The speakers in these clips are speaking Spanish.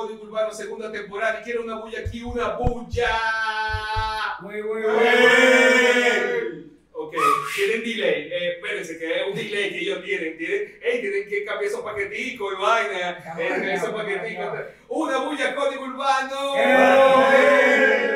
Código Urbano segunda temporada y quiero una bulla aquí, una bulla. Muy, muy, ¡Ey! Ok, tienen delay. Eh, espérense, que es un delay que ellos tienen. Tienen, ey, tienen que cambiar esos paqueticos y vaina. Eh, esos paqueticos. Una bulla Código Urbano. ¡Ey!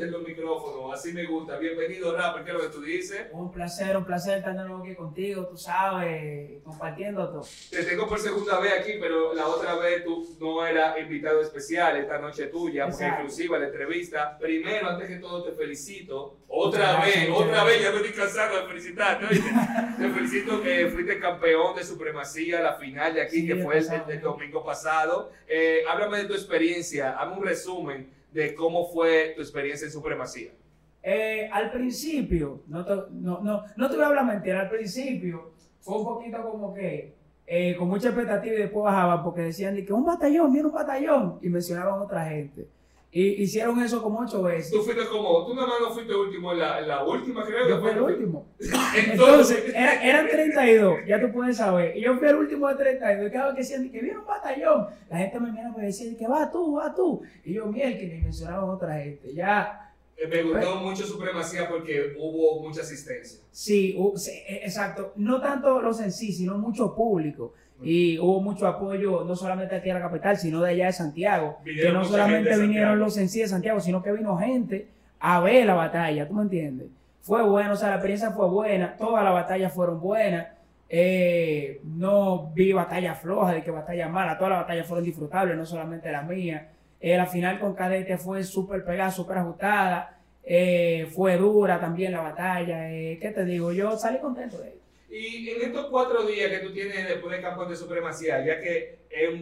Revienten los micrófonos. Así me gusta. Bienvenido, rapper. ¿Qué es lo que tú dices? Un placer, un placer estar de nuevo aquí contigo, tú sabes, compartiendo todo. Te tengo por segunda vez aquí, pero la otra vez tú no eras invitado especial, esta noche tuya, porque exclusiva la entrevista. Primero, antes que todo, te felicito. Otra Gracias, vez, otra vez, ya me estoy cansado de felicitarte. te felicito que fuiste campeón de supremacía, la final de aquí, Sí, que fue el, el domingo pasado. Eh, háblame de tu experiencia, hazme un resumen de cómo fue tu experiencia en supremacía. Eh, al principio, no te, no, no, no te voy a hablar mentira, al principio fue un poquito como que eh, con mucha expectativa y después bajaban porque decían de que un batallón, mira un batallón, y mencionaban a otra gente. Y hicieron eso como ocho veces. Tú fuiste como, tú nada más no fuiste último en la, la última, creo. Yo fui el último. Entonces, Entonces, era- eran 32, ya tú puedes saber. Y yo fui el último de 32. Y cada vez que decían de que viene un batallón, la gente me miraba y me decía de que va tú, va tú. Y yo, miel, que ni mencionaban a otra gente. Ya, Eh, Me gustó mucho Supremacía porque hubo mucha asistencia. sí, eh, exacto. No tanto los en sí, sino mucho público. Y hubo mucho apoyo, no solamente aquí a la capital, sino de allá de Santiago. Que no solamente de vinieron los en sí de Santiago, sino que vino gente a ver la batalla, ¿tú me entiendes? Fue bueno, o sea, la experiencia fue buena, todas las batallas fueron buenas. Eh, no vi batallas flojas, de que batallas malas, todas las batallas fueron disfrutables, no solamente la mía. Eh, la final con Cadete fue súper pegada, súper ajustada. Eh, fue dura también la batalla. Eh, ¿Qué te digo? Yo salí contento de ella. Y en estos cuatro días que tú tienes después del campeón de Supremacía, ya que es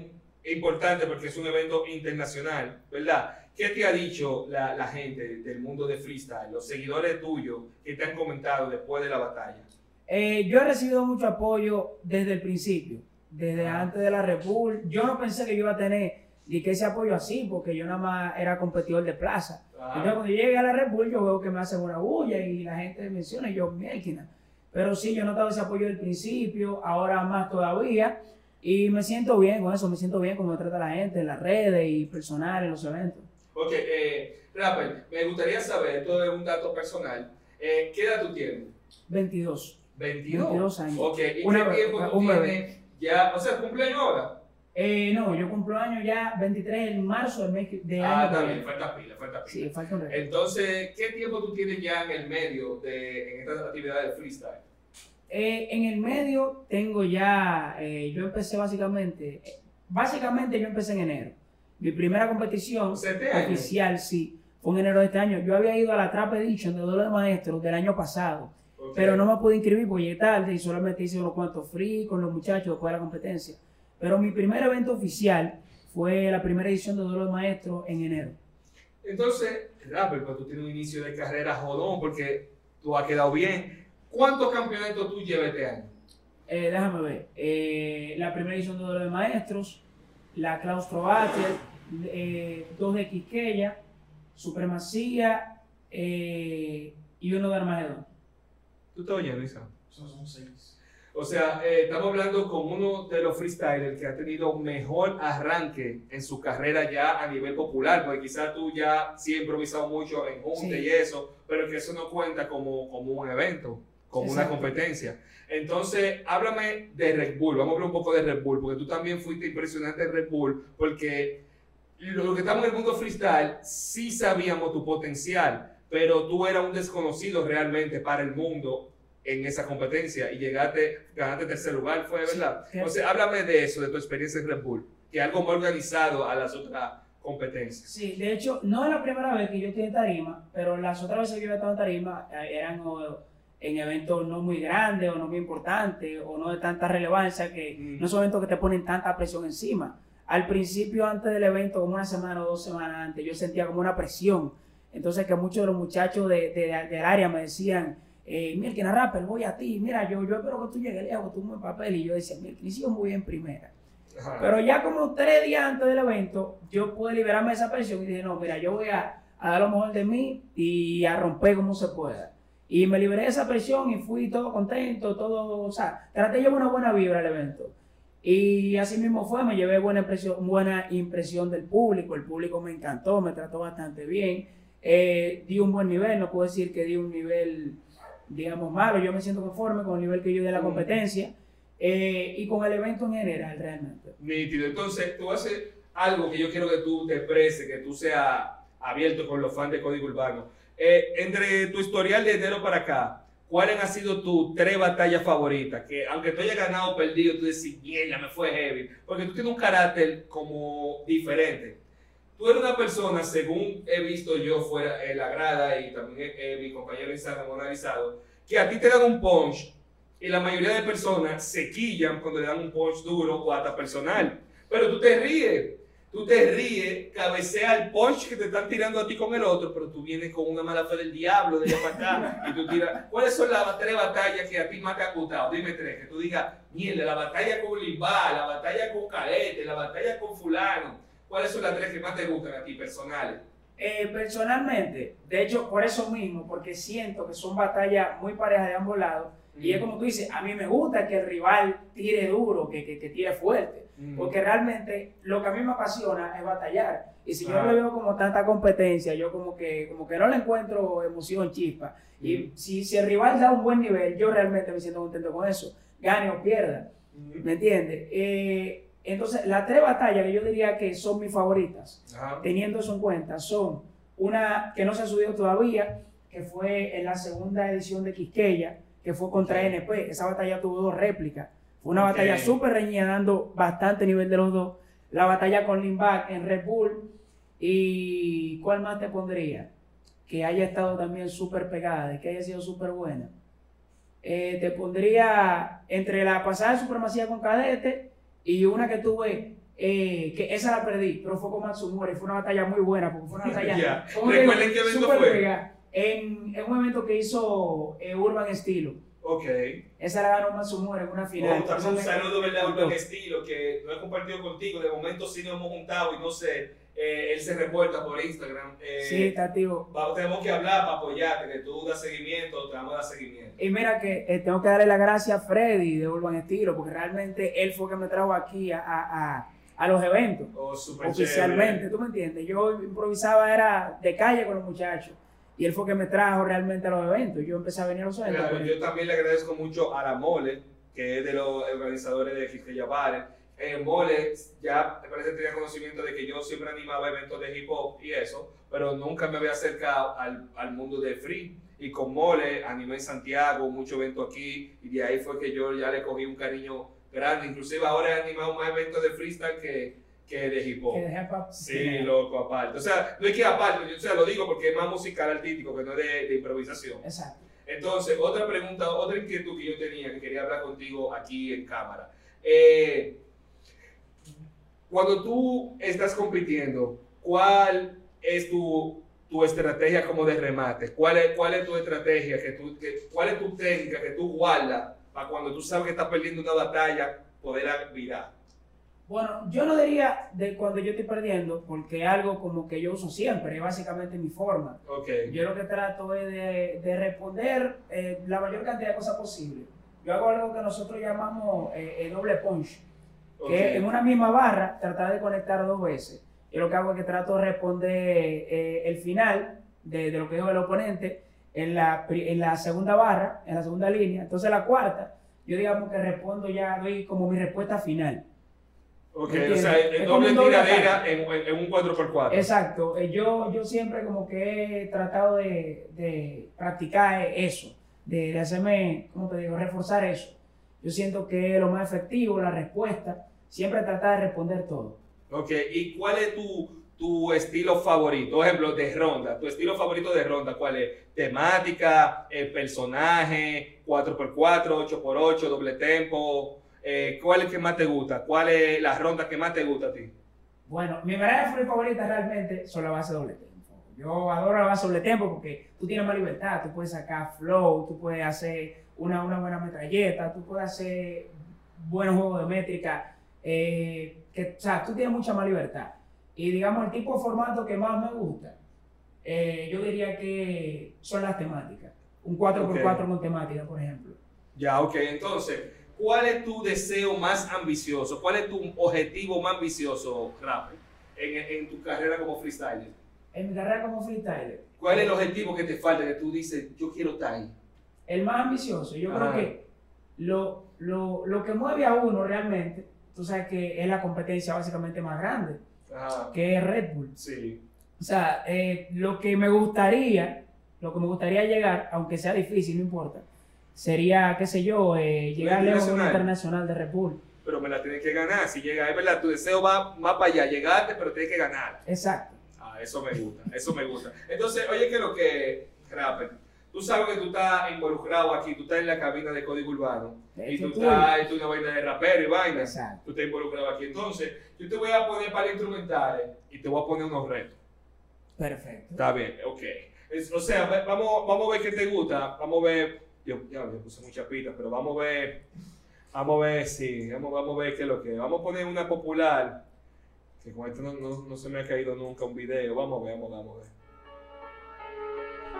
importante porque es un evento internacional, ¿verdad? ¿Qué te ha dicho la, la gente del mundo de freestyle, los seguidores tuyos que te han comentado después de la batalla? Eh, yo he recibido mucho apoyo desde el principio, desde Ah. antes de la Red Bull. Yo no pensé que yo iba a tener ni que ese apoyo así, porque yo nada más era competidor de plaza. Entonces, cuando llegué a la Red Bull, yo veo que me hacen una bulla y la gente menciona y yo, mielquina. Pero sí, yo he notado ese apoyo del principio, ahora más todavía. Y me siento bien con eso, me siento bien como me trata la gente en las redes y personal en los eventos. Ok, eh, Rapper, me gustaría saber, esto es un dato personal, eh, ¿qué edad tú tienes? 22. 22. 22 años. Ok, ¿y Una- qué tiempo tú tienes ya? O sea, cumpleaños ahora. Eh, no, yo cumplo año ya 23 de marzo del mes de Ah, año. está que bien, falta pila, falta pila. Sí, falta un reto. Entonces, ¿qué tiempo tú tienes ya en el medio de en esta actividad de freestyle? Eh, en el medio tengo ya, eh, yo empecé básicamente, eh, básicamente yo empecé en enero. Mi primera competición ¿Siete años? oficial, sí, fue en enero de este año. Yo había ido a la Trap Edition de Duelo de Maestros del año pasado, pero no me pude inscribir porque llegué tarde y solamente hice unos cuantos free con los muchachos después de la competencia. Pero mi primer evento oficial fue la primera edición de Duelo de Maestros en enero. Entonces, Rapper, pues tú tienes un inicio de carrera jodón porque tú has quedado bien. ¿Cuántos campeonatos tú llevas este año? Eh, déjame ver. Eh, la primera edición de Duelo de Maestros, la Claustro Battle, eh, dos de Quisqueya, Supremacía eh, y uno de Armagedón. ¿Tú estás oyendo, Isa? Son, son seis. O sea, eh, estamos hablando con uno de los freestylers que ha tenido mejor arranque en su carrera ya a nivel popular, porque quizás tú ya sí has improvisado mucho en junte Sí. y eso, pero que eso no cuenta como, como un evento, como una competencia. Entonces, háblame de Red Bull, vamos a hablar un poco de Red Bull, porque tú también fuiste impresionante en Red Bull, porque lo que estamos en el mundo freestyle, sí sabíamos tu potencial, pero tú eras un desconocido realmente para el mundo en esa competencia y llegaste, ganaste tercer lugar, fue verdad. Sí. Entonces, háblame de eso, de tu experiencia en Red Bull, que algo más organizado a las otras competencias. Sí, de hecho, no es la primera vez que yo estoy en tarima, pero las otras veces que yo he estado en tarima eh, eran o, en eventos no muy grandes o no muy importantes o no de tanta relevancia que Mm. no son eventos que te ponen tanta presión encima. Al principio, antes del evento, como una semana o dos semanas antes, yo sentía como una presión. Entonces, que muchos de los muchachos de, de- del área me decían, eh, Mirkin, rapper, voy a ti, mira, yo, yo espero que tú llegues lejos, tú me papel. Y yo decía, Mirkin, sí, yo voy en primera. Ajá. Pero ya como tres días antes del evento, yo pude liberarme de esa presión y dije, no, mira, yo voy a, a dar lo mejor de mí y a romper como se pueda. Y me liberé de esa presión y fui todo contento, todo, o sea, traté de llevar una buena vibra al evento. Y así mismo fue, me llevé buena impresión, buena impresión del público, el público me encantó, me trató bastante bien, eh, di un buen nivel, no puedo decir que di un nivel, digamos, malo, yo me siento conforme con el nivel que yo de la Mm. competencia eh, y con el evento en general realmente. Nítido. Entonces, tú haces algo que yo quiero que tú te expreses, que tú seas abierto con los fans de Código Urbano. Eh, entre tu historial de enero para acá, ¿cuáles han sido tus tres batallas favoritas? Que aunque tú hayas ganado o perdido, tú decís, mierda, me fue heavy. Porque tú tienes un carácter como diferente. Tú eres una persona, según he visto yo fuera en la grada y también eh, mi compañero Instagram ha analizado, que a ti te dan un punch y la mayoría de personas se quillan cuando le dan un punch duro o hasta personal. Pero tú te ríes, tú te ríes, cabecea el punch que te están tirando a ti con el otro, pero tú vienes con una mala fe del diablo de allá para acá y tú tiras. ¿Cuáles son las tres batallas que a ti más te han gustado? Dime tres, que tú digas, mierda, la batalla con Limba, la batalla con Calete, la batalla con Fulano. ¿Cuáles son las tres que más te gustan a ti, personales? Eh, personalmente, de hecho, por eso mismo, porque siento que son batallas muy parejas de ambos lados, y es como tú dices, a mí me gusta que el rival tire duro, que, que, que tire fuerte. Mm. Porque realmente lo que a mí me apasiona es batallar. Y si yo Ah. le veo como tanta competencia, yo como que, como que no le encuentro emoción, chispa. Y Mm. si, si el rival da un buen nivel, yo realmente me siento contento con eso. Gane o pierda. Mm. ¿Me entiendes? Eh, entonces, las tres batallas que yo diría que son mis favoritas, Ajá. teniendo eso en cuenta, son una que no se ha subido todavía, que fue en la segunda edición de Quisqueya, que fue contra. NP. Esa batalla tuvo dos réplicas. Fue una batalla súper reñida, dando bastante nivel de los dos. La batalla con Limback en Red Bull. ¿Y cuál más te pondría? Que haya estado también súper pegada, de que haya sido súper buena. Eh, te pondría entre la pasada de supremacía con Cadete y una que tuve, eh, que esa la perdí, pero fue con Matsumura y fue una batalla muy buena, porque fue una batalla. Ya. ¿cómo te Recuerden qué evento fue. En, en un evento que hizo eh, Urban Estilo. Ok. Esa la ganó Matsumura en una final. Oh, un saludo, ¿verdad? Urban. Estilo, que no he compartido contigo. De momento sí nos hemos juntado y no sé, eh, él se reporta por Instagram. Eh, Sí, está activo. va- tenemos que hablar para apoyarte, que tú das seguimiento, te vamos a dar seguimiento. Y mira que eh, tengo que darle las gracias a Freddy de Urban Estilo, porque realmente él fue que me trajo aquí a, a- a- los eventos. Oh, oficialmente, chévere. ¿tú me entiendes? Yo improvisaba, era de calle con los muchachos. Y él fue que me trajo realmente a los eventos. Yo empecé a venir a los eventos. Claro, él. yo también le agradezco mucho a la Mole, que es de los organizadores de Quisqueya Bares. Eh, Mole ya parece que tenía conocimiento de que yo siempre animaba eventos de hip hop y eso, pero nunca me había acercado al, al mundo de free. Y con Mole animé en Santiago, mucho evento aquí, y de ahí fue que yo ya le cogí un cariño grande. Inclusive ahora he animado más eventos de freestyle que, que de hip hop. Que dejé pa- Sí, loco, aparte. O sea, no es que aparte, yo o sea, lo digo porque es más musical artístico que no es de, de improvisación. Exacto. Entonces, otra pregunta, otra inquietud que yo tenía, que quería hablar contigo aquí en cámara. Eh, cuando tú estás compitiendo, ¿cuál es tu, tu estrategia como de remate? ¿Cuál es, cuál es tu estrategia? Que tú, que- ¿Cuál es tu técnica que tú guardas para cuando tú sabes que estás perdiendo una batalla, poder virar? Bueno, yo no diría de cuando yo estoy perdiendo, porque algo como que yo uso siempre, es básicamente mi forma. Ok. Yo lo que trato es de, de responder eh, la mayor cantidad de cosas posible. Yo hago algo que nosotros llamamos eh, el doble punch. Que en una misma barra tratar de conectar dos veces. Yo lo que hago es que trato de responder eh, el final de, de lo que dijo el oponente en la, en la segunda barra, en la segunda línea. Entonces la cuarta, yo digamos que respondo ya, doy como mi respuesta final. Ok, ¿Me o sea, Es doble como tiradera en, un 4x4. Exacto. Eh, Yo, yo siempre como que he tratado de, de practicar eso, de, de hacerme, ¿cómo te digo?, reforzar eso. Yo siento que es lo más efectivo, la respuesta, siempre tratar de responder todo. Ok, ¿y cuál es tu, tu estilo favorito? Por ejemplo, de ronda. ¿Tu estilo favorito de ronda cuál es? ¿Temática? ¿El personaje? ¿4x4? ¿8x8? ¿Doble tempo? Eh, ¿Cuál es el que más te gusta? ¿Cuál es la ronda que más te gusta a ti? Bueno, mi manera de favorita realmente son la base doble tempo. Yo adoro la base doble tempo porque tú tienes más libertad, tú puedes sacar flow, tú puedes hacer una, una buena metralleta, tú puedes hacer buenos juegos de métrica, eh, que, o sea, tú tienes mucha más libertad. Y digamos, el tipo de formato que más me gusta, eh, yo diría que son las temáticas. Un 4x4 Ok. con temática, por ejemplo. Ya, ok. Entonces, ¿cuál es tu deseo más ambicioso? ¿Cuál es tu objetivo más ambicioso, Rapper, en, en tu carrera como freestyler? En mi carrera como freestyler. ¿Cuál es el objetivo que te falta que tú dices, yo quiero estar ahí? El más ambicioso, yo Ajá. creo que lo, lo, lo que mueve a uno realmente, tú sabes que es la competencia básicamente más grande, Ajá, que es Red Bull. sí. O sea, eh, lo que me gustaría, lo que me gustaría llegar, aunque sea difícil, no importa, sería, qué sé yo, eh, llegar lejos a un internacional. de Red Bull. Pero me la tienes que ganar. Si llega, es verdad, tu deseo va más para allá, llegarte, pero tienes que ganar. Exacto. Ah, eso me gusta, eso me gusta. Entonces, oye, que lo que, Rapper, tú sabes que tú estás involucrado aquí, tú estás en la cabina de código urbano, y Eso tú estás en una vaina de rapero y vaina. Exacto. Tú estás involucrado aquí. Entonces, yo te voy a poner para instrumentales y te voy a poner unos retos. Perfecto. Está bien, ok. Es- o sea, vamos, vamos a ver qué te gusta. Vamos a ver. Yo ya me puse muchas pistas, pero vamos a ver. Vamos a ver, sí. Vamos, vamos a ver qué es lo que es. Vamos a poner una popular. Que con esto no, no, no se me ha caído nunca un video. Vamos a ver, vamos, vamos a ver.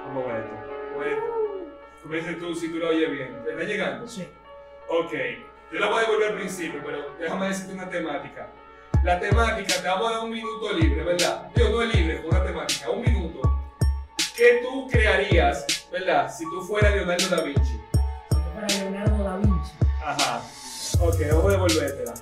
Vamos a ver esto. Esto. Tú tú si tú lo oyes bien. ¿Te está llegando? Sí. Ok, yo la voy a devolver al principio, pero déjame decirte una temática. La temática, te vamos a dar un minuto libre, ¿verdad? Digo, no es libre, con una temática, un minuto. ¿Qué tú crearías, ¿verdad? Si tú fueras Leonardo da Vinci. Si yo fuera Leonardo da Vinci. Ajá. Ok, vamos a devolvértela.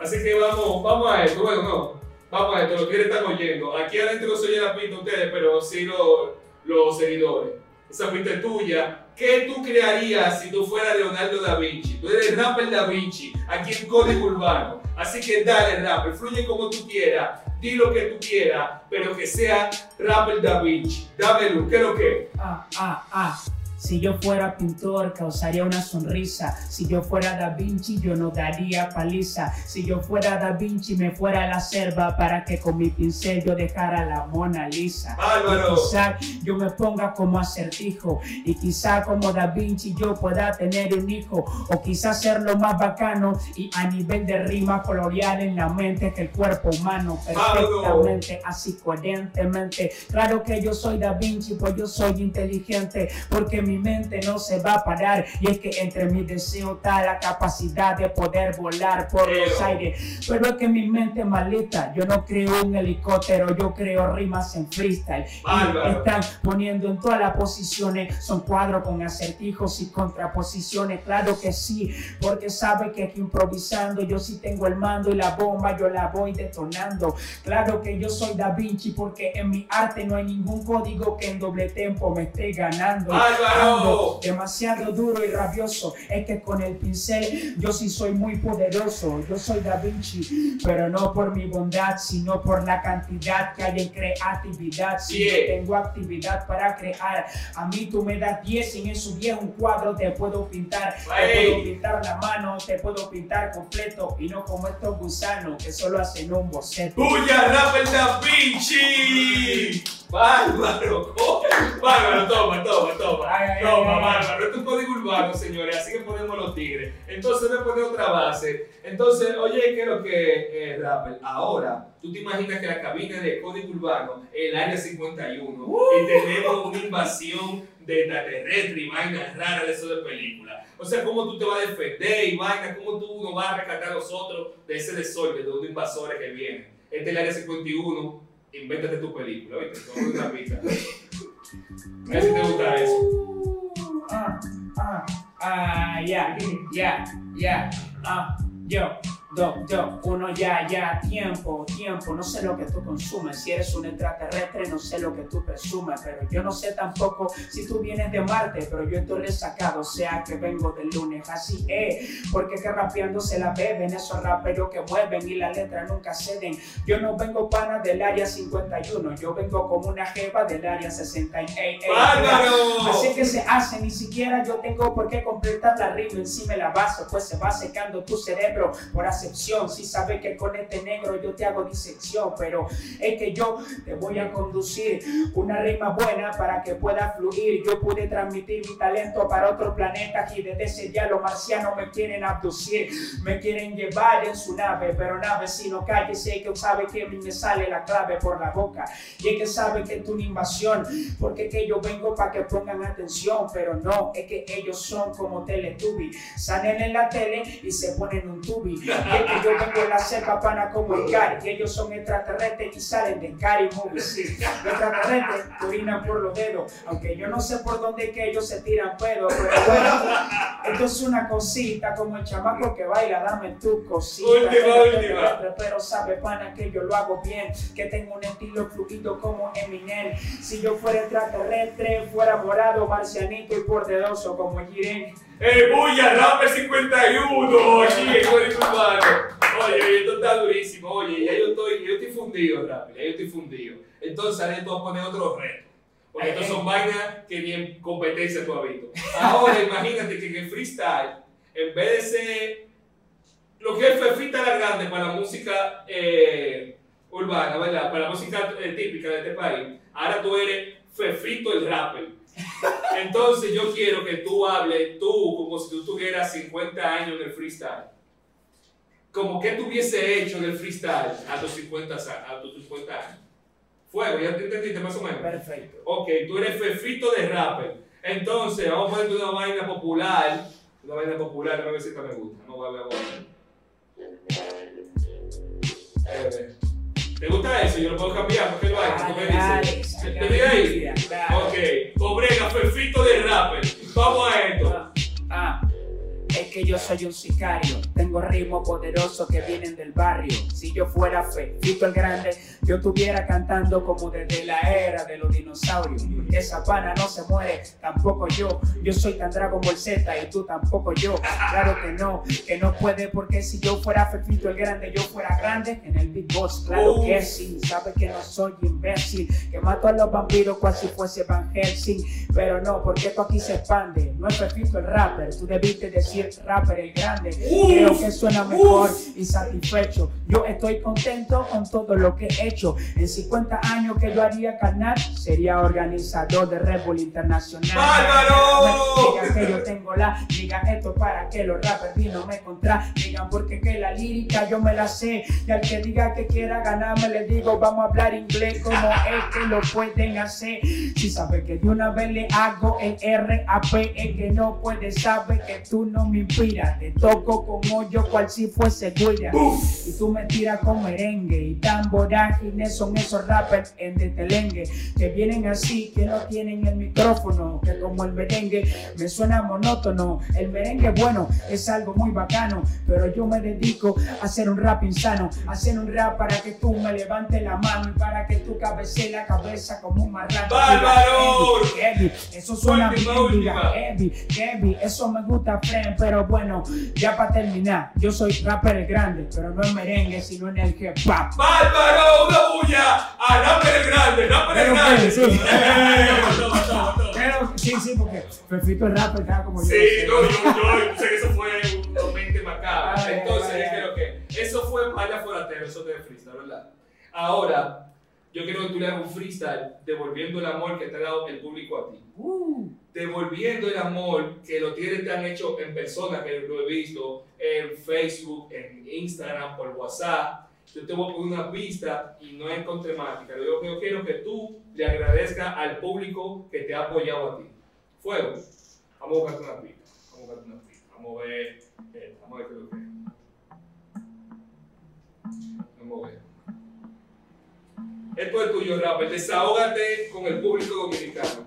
Así que vamos, vamos a esto. Bueno, no. Vamos a esto, los tigres están oyendo. Aquí adentro no se oye la pista ustedes, pero sí los, los seguidores. Esa es tuya. ¿Qué tú crearías si tú fueras Leonardo da Vinci? Tú eres rapper da Vinci, aquí en Código Urbano. Así que dale, rapper, fluye como tú quieras, di lo que tú quieras, pero que sea rapper da Vinci. Dame luz, ¿qué es lo que? Ah, ah, ah. Si yo fuera pintor, causaría una sonrisa. Si yo fuera Da Vinci, yo no daría paliza. Si yo fuera Da Vinci, me fuera a la selva para que con mi pincel yo dejara la Mona Lisa. Y quizá yo me ponga como acertijo. Y quizá como Da Vinci yo pueda tener un hijo. O quizá ser lo más bacano y a nivel de rima colorear en la mente que el cuerpo humano perfectamente, así coherentemente. Claro que yo soy Da Vinci, pues yo soy inteligente, porque mi mente no se va a parar. Y es que entre mis deseos está la capacidad de poder volar por los aires. Pero es que mi mente es malita. Yo no creo un helicóptero, yo creo rimas en freestyle. Y están poniendo en todas las posiciones. Son cuadros con acertijos y contraposiciones. Claro que sí, porque sabe que aquí improvisando yo sí tengo el mando y la bomba yo la voy detonando. Claro que yo soy Da Vinci porque en mi arte no hay ningún código que en doble tempo me esté ganando. Ando demasiado duro y rabioso. Es que con el pincel yo sí soy muy poderoso. Yo soy Da Vinci, pero no por mi bondad, sino por la cantidad que hay en creatividad. Si Bien. yo tengo actividad para crear, a mí tú me das 10 y en eso 10 un cuadro te puedo pintar. Te Ey. puedo pintar la mano, te puedo pintar completo y no como estos gusanos que solo hacen un boceto. ¡Tuya, rapper da Vinci! ¡Bárbaro! ¡Bárbaro! Toma, toma, toma. Ay, Toma, ay, bárbaro. Esto es código urbano, señores. Así que ponemos los tigres. Entonces me pone otra base. Entonces, oye, ¿qué es lo que es rapper? Ahora, tú te imaginas que la cabina de código urbano es el área 51 y tenemos una invasión de extraterrestres y vainas raras de eso de película. O sea, ¿cómo tú te vas a defender y vainas? ¿Cómo tú nos vas a rescatar a nosotros de ese desorden de unos invasores que vienen? Este es el área 51, invéntate tu película, ¿viste? Toma una pista. A ver si te gusta eso. Ah, ah, ah, ya, ya, ya, ah, yo, do, yo, uno ya, ya, tiempo, tiempo, no sé lo que tú consumes, si eres un extraterrestre no sé lo que tú presumes, pero yo no sé tampoco si tú vienes de Marte, pero yo estoy resacado, o sea que vengo del lunes, así es, porque que rapeando se la beben, esos raperos que mueven y la letra nunca ceden, yo no vengo pana del área 51, yo vengo como una jeva del área 60, ey, ey, ¡Bárbaro! Así que se hace, ni siquiera yo tengo por qué completar la rima encima la base, pues se va secando tu cerebro por hacer Si sabes que con este negro yo te hago disección, pero es que yo te voy a conducir una rima buena para que pueda fluir. Yo pude transmitir mi talento para otro planeta y desde ese día los marcianos me quieren abducir, me quieren llevar en su nave, pero nave si no calle, sé que sabe que me sale la clave por la boca y es que sabe que es una invasión, porque que yo vengo para que pongan atención, pero no, es que ellos son como Teletubby, salen en la tele y se ponen un tubi, es que yo vengo en la como el Gary, y ellos son extraterrestres y salen de Gary Movie, sí, los extraterrestres orinan por los dedos, aunque yo no sé por dónde que ellos se tiran pedo, pero bueno, esto es una cosita como el chamaco que baila, dame tu cosita, Última, última. pero, sabe pana que yo lo hago bien, que tengo un estilo fluido como Eminem, si yo fuera extraterrestre, fuera morado, marcianito y pordedoso como Jiren. ¡Eh, bulla, Rapper 51! Oye, hijo de tu mano. Oye, esto está durísimo. Oye, ya yo estoy, yo estoy fundido, Rapper. Ya yo estoy fundido. Entonces, ahora tú vas a poner otro reto. Porque estos son vainas que ni en competencia tú has visto. Ahora, imagínate que en el freestyle, en vez de ser lo que es Fefita la Grande para la música eh, urbana, ¿verdad? Para la música eh, típica de este país, ahora tú eres Fefito el rapper. Entonces yo quiero que tú hables tú como si tú tuvieras 50 años en el freestyle. Como que tú hubiese hecho en el freestyle a tus 50, a- tus 50 años. Fuego, ya te entendiste más o menos. Perfecto. Ok, tú eres Fefito de rapper. Entonces, vamos a ponerte una vaina popular. Una vaina popular, a ver si esta me gusta. No voy a ver. ¿Te gusta eso? Yo lo puedo cambiar, ¿por qué lo hago? ¿Tú me dices? ¿Te ahí? claro. Ok, Obrega, Fefito de rapper. Vamos a esto. Ah, ah, es que yo soy un sicario, tengo ritmos poderosos que vienen del barrio. Si yo fuera Fefito el Grande, yo estuviera cantando como desde la era de los dinosaurios. Esa pana no se muere, tampoco yo. Yo soy tan Dragon Ball Z y tú tampoco yo. Claro que no, que no puede, porque si yo fuera Fefito el Grande, yo fuera grande en el Big Boss. Claro que sí, sabes que no soy imbécil, que mato a los vampiros cual si fuese Van Helsing. Pero no, porque esto aquí se expande. No es Fefito el rapper, tú debiste decir rapper el grande. Creo que suena mejor y satisfecho. Yo estoy contento con todo lo que he hecho. En 50 años que yo haría carnal, sería organizador de Red Bull Internacional. ¡Bárbaro! Digan que yo tengo la, digan esto para que los rappers vino me contra. Digan porque que la lírica yo me la sé. Y al que diga que quiera ganarme, le digo, vamos a hablar inglés como es que lo pueden hacer. Si sabes que de una vez le hago el RAP, es que no puedes saber que tú no me inspiras. Te toco con hoyo cual si fuese guira. Y tú me tiras con merengue y tan vorágines son esos rappers en de telengue que vienen así, que no tienen el micrófono, que como el merengue me suena monótono. El merengue, bueno, es algo muy bacano, pero yo me dedico a hacer un rap insano, a hacer un rap para que tú me levantes la mano y para que tú cabece la cabeza como un marrano. ¡Bárbaro! Heavy, eso suena bien, diga, heavy, heavy, eso me gusta, friend, pero bueno, ya para terminar, yo soy rapper grande, pero no en merengue, sino en el hip hop. ¡Bárbaro! ¡Una bulla! ¡A Rapper el Grande! ¡Rapper el Grande! sí. ¡Eh! Pero sí, sí, porque Fefito el rapper, cada como yo. Sí, no, yo, yo sé que eso fue una mente macabra. Ay, Entonces, creo que eso fue Vaya Foratero, eso de freestyle, ¿verdad? Ahora, yo quiero que tú le hagas un freestyle devolviendo el amor que te ha dado el público a ti. Uh, Devolviendo el amor que los tigres te han hecho en persona, que lo he visto en Facebook, en Instagram, por WhatsApp. Yo te voy a poner una pista y no es con temática. Lo que yo quiero es que tú le agradezcas al público que te ha apoyado a ti. Fuego. Vamos a buscarte una pista. Vamos a buscarte una pista. Vamos a ver. eh, vamos a ver qué es lo que es. Vamos a ver. Esto es tuyo, rapper. Desahógate con el público dominicano.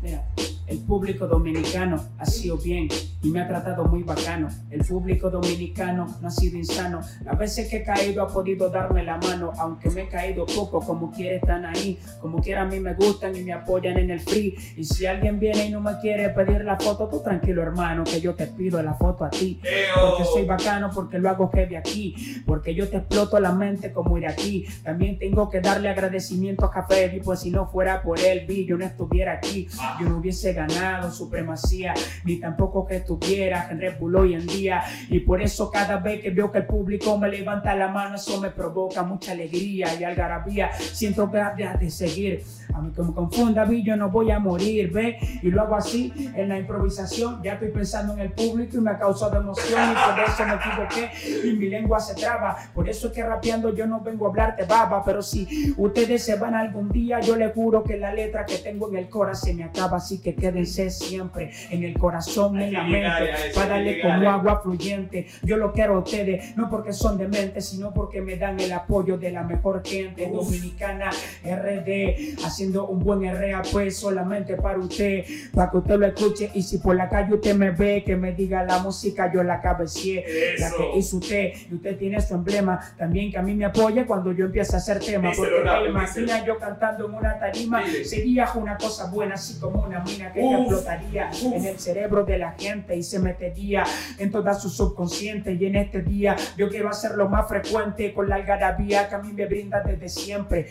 mira, el público dominicano ha sido bien y me ha tratado muy bacano. El público dominicano no ha sido insano. Las veces que he caído ha podido darme la mano, aunque me he caído poco, como quiera están ahí. Como quiera a mí me gustan y me apoyan en el free. Y si alguien viene y no me quiere pedir la foto, tú tranquilo hermano, que yo te pido la foto a ti. Porque soy bacano, porque lo hago heavy aquí, porque yo te exploto la mente como ir aquí. También tengo que darle agradecimiento a Café, pues si no fuera por él, vi, yo no estuviera aquí. Yo no hubiese ganado supremacía, ni tampoco que estuviera estuviera en Red Bull hoy en día. Y por eso cada vez que veo que el público me levanta la mano, eso me provoca mucha alegría y algarabía. Siento ganas de seguir. A mí que me confunda, vi, yo no voy a morir, ve. Y lo hago así, en la improvisación. Ya estoy pensando en el público y me ha causado emoción. Y por eso me equivoqué y mi lengua se traba. Por eso es que rapeando yo no vengo a hablarte baba. Pero si ustedes se van algún día, yo les juro que la letra que tengo en el corazón se me acaba. Así que quédense siempre en el corazón, en la mente. Para darle como agua fluyente. Yo lo quiero a ustedes, no porque son de mente, sino porque me dan el apoyo de la mejor gente dominicana RD. Haciendo un buen RA, pues solamente para usted, para que usted lo escuche. Y si por la calle usted me ve, que me diga la música, yo la cabecié. La que hizo usted, y usted tiene su emblema. También que a mí me apoye cuando yo empiece a hacer temas. Porque me imagina yo cantando en una tarima, sería una cosa buena, así como una mina que explotaría en el cerebro de la gente y se metería en toda su subconsciente. Y en este día yo quiero hacerlo más frecuente con la algarabía que a mí me brinda desde siempre.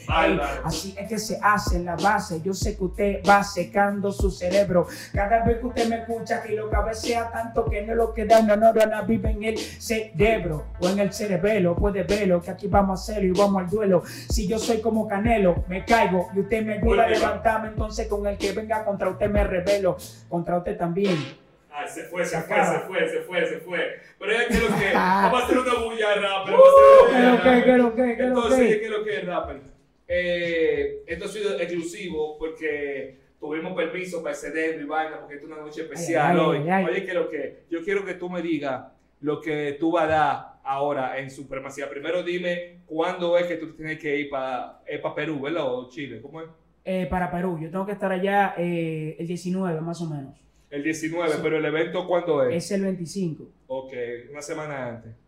así es que se hace en la base. Yo sé que usted va secando su cerebro. Cada vez que usted me escucha que lo cabecea tanto que no lo queda una neurona vive en el cerebro o en el cerebelo. Puede verlo que aquí vamos a hacerlo y vamos al duelo. Si yo soy como Canelo, me caigo y usted me ayuda a levantarme, entonces con el que venga contra usted me revelo. Contra usted también. Ah, se fue, se, fue, se fue, se fue, se fue. Pero es que lo que. Vamos a hacer una bulla rapper. Vamos a hacer una bulla Entonces, ¿qué es lo que es rapper? Eh, sido exclusivo porque tuvimos permiso para exceder mi vaina porque es una noche especial hoy. Oye, que lo que yo quiero que tú me digas lo que tú vas a dar ahora en supremacía. Primero dime cuándo es que tú tienes que ir para para Perú, ¿verdad? O Chile, ¿cómo es? Eh, para Perú, yo tengo que estar allá eh, el 19 más o menos. El 19, pero el evento ¿cuándo es? Es el 25. Ok, una semana antes.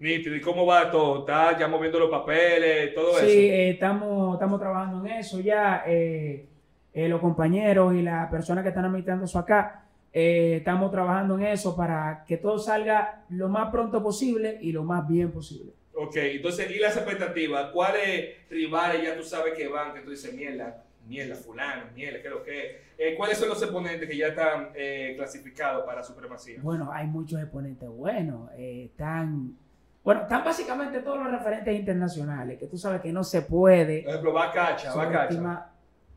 Nítido, ¿y cómo va todo? ¿Estás ya moviendo los papeles, todo eso? Sí, eh, estamos, estamos trabajando en eso ya. Eh, eh, los compañeros y las personas que están administrando eso acá, estamos trabajando en eso para que todo salga lo más pronto posible y lo más bien posible. Ok, entonces, ¿y las expectativas? ¿Cuáles rivales ya tú sabes que van, que tú dices, mierda, mierda, fulano, mierda, qué es lo que es? ¿Cuáles son los exponentes que ya están clasificados para supremacía? Bueno, hay muchos exponentes buenos. están bueno, están básicamente todos los referentes internacionales, que tú sabes que no se puede. Por ejemplo, va Cacha, va Cacha.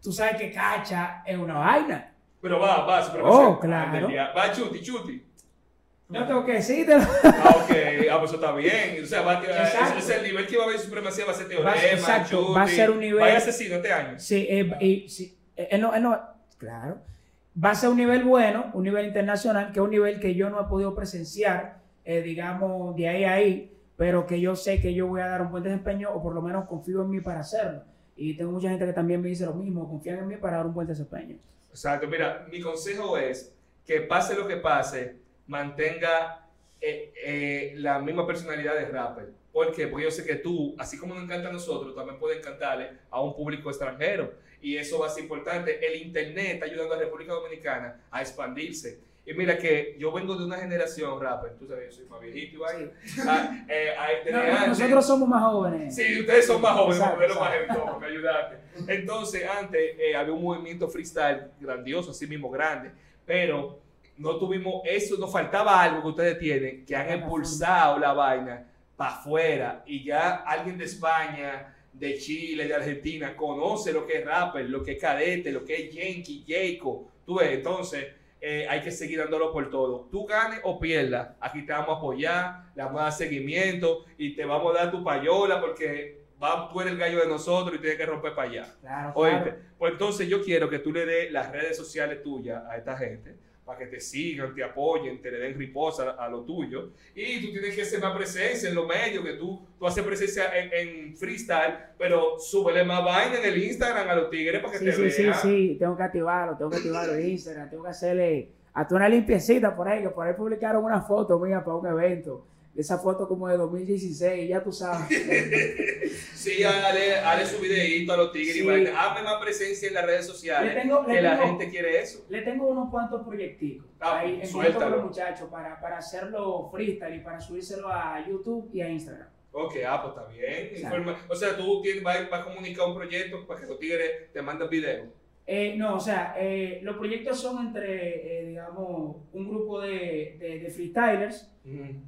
Tú sabes que Cacha es una vaina. Pero va, va, pero Oh, claro. Va Chuti, Chuti. No tengo que decirte. Ah, ok. Ah, pues eso está bien. O sea, va, es, es, el nivel que va a haber supremacía, va a ser teorema, Exacto, Chuti, va a ser un nivel... Va a asesino este año. Sí, eh, y, sí eh, no, no, claro. Va a ser un nivel bueno, un nivel internacional, que es un nivel que yo no he podido presenciar, eh, digamos, de ahí a ahí pero que yo sé que yo voy a dar un buen desempeño o por lo menos confío en mí para hacerlo. Y tengo mucha gente que también me dice lo mismo, confían en mí para dar un buen desempeño. Exacto, mira, mi consejo es que pase lo que pase, mantenga eh, eh, la misma personalidad de rapper. ¿Por? Porque yo sé que tú, así como nos encanta a nosotros, también puede encantarle a un público extranjero. Y eso va a ser importante. El Internet está ayudando a la República Dominicana a expandirse y mira que yo vengo de una generación rapper, tú sabes, yo soy más viejito, ¿vale? Ah, eh, no, nosotros somos más jóvenes. Sí, ustedes son más jóvenes, pero más todo, me ayudaste. Entonces, antes eh, había un movimiento freestyle grandioso, así mismo grande, pero no tuvimos eso, nos faltaba algo que ustedes tienen, que han impulsado la vaina para afuera y ya alguien de España, de Chile, de Argentina, conoce lo que es rapper, lo que es cadete, lo que es Yankee, Jacob, tú ves, entonces eh, hay que seguir dándolo por todo. Tú ganes o pierdas, aquí te vamos a apoyar, le vamos a dar seguimiento y te vamos a dar tu payola porque va, tú eres el gallo de nosotros y tienes que romper para allá. Claro, Pues entonces yo quiero que tú le des las redes sociales tuyas a esta gente para que te sigan, te apoyen, te le den riposa a, lo tuyo. Y tú tienes que hacer más presencia en los medios, que tú, tú haces presencia en, freestyle, pero súbele más vaina en el Instagram a los tigres para que te vean. Sí, sí, sí, tengo que activarlo, tengo que activarlo en Instagram, tengo que hacerle hasta una limpiecita por ahí, que por ahí publicaron una foto mía para un evento esa foto como de 2016, ya tú sabes. sí, hale, su videito a los tigres y hazme más presencia en las redes sociales. que la gente quiere eso. Le tengo unos cuantos proyecticos ah, ahí en con los muchachos para, para hacerlo freestyle y para subírselo a YouTube y a Instagram. Ok, ah, pues está bien. o sea, tú tienes, vas, a comunicar un proyecto para que los tigres te manden video. Eh, no, o sea, eh, los proyectos son entre, eh, digamos, un grupo de, de, de freestylers,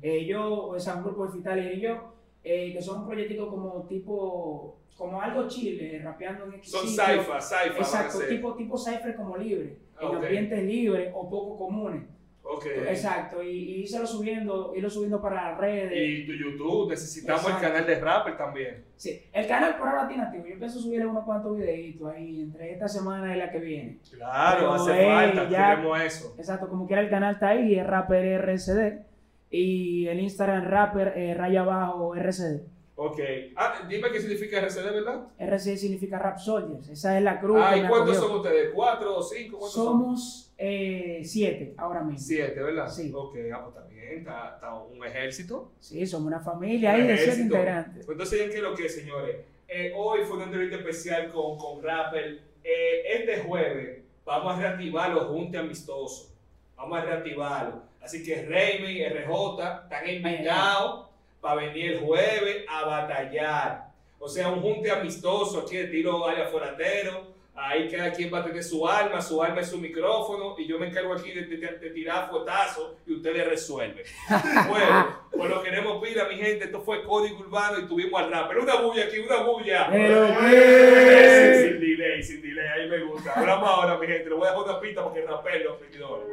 eh, yo, o sea, un grupo de freestylers y yo, eh, que son proyectos como tipo, como algo chile, rapeando en X Son sitio. saifa, saifa. van a Exacto, tipo, tipo cipher como libre, en ambientes libres o poco comunes. Ok. Exacto, y, y irlo subiendo, irlo subiendo para las redes. Y tu YouTube, necesitamos Exacto. el canal de Rapper también. Sí, el canal por ahora tiene activo. Yo pienso subirle unos cuantos videitos ahí entre esta semana y la que viene. Claro, Pero, hace falta, ya- queremos eso. Exacto, como quiera el canal está ahí, es Rapper RCD. Y el Instagram Rapper eh, raya abajo RCD. Ok. Ah, dime qué significa RCD, ¿verdad? RCD significa Rap Soldiers. Esa es la cruz. Ah, que ¿y me cuántos acogió. son ustedes? ¿Cuatro o cinco? ¿Cuántos son? Eh, siete ahora mismo. Siete, ¿verdad? Sí. Ok, ah, pues está bien, está, está un ejército. Sí, somos una familia ahí de siete integrantes. Pues entonces, ¿qué es lo que, señores? Eh, hoy fue una entrevista especial con, con Rapper. Eh, este jueves vamos a reactivar los juntes amistosos. Vamos a reactivarlo. Así que Raimi, RJ, están invitados para venir el jueves a batallar. O sea, un junte amistoso aquí de tiro área foratero. Ahí cada quien va a tener su arma, su arma es su micrófono y yo me encargo aquí de, de- de tirar fuetazos y ustedes resuelven. bueno, pues lo queremos pila, mi gente. Esto fue Código Urbano y tuvimos al rapper. Una bulla aquí, una bulla. Pero sin, sin delay, sin delay, ahí me gusta. Hablamos ahora, mi gente. Le voy a dejar una pista porque el rapper los seguidores.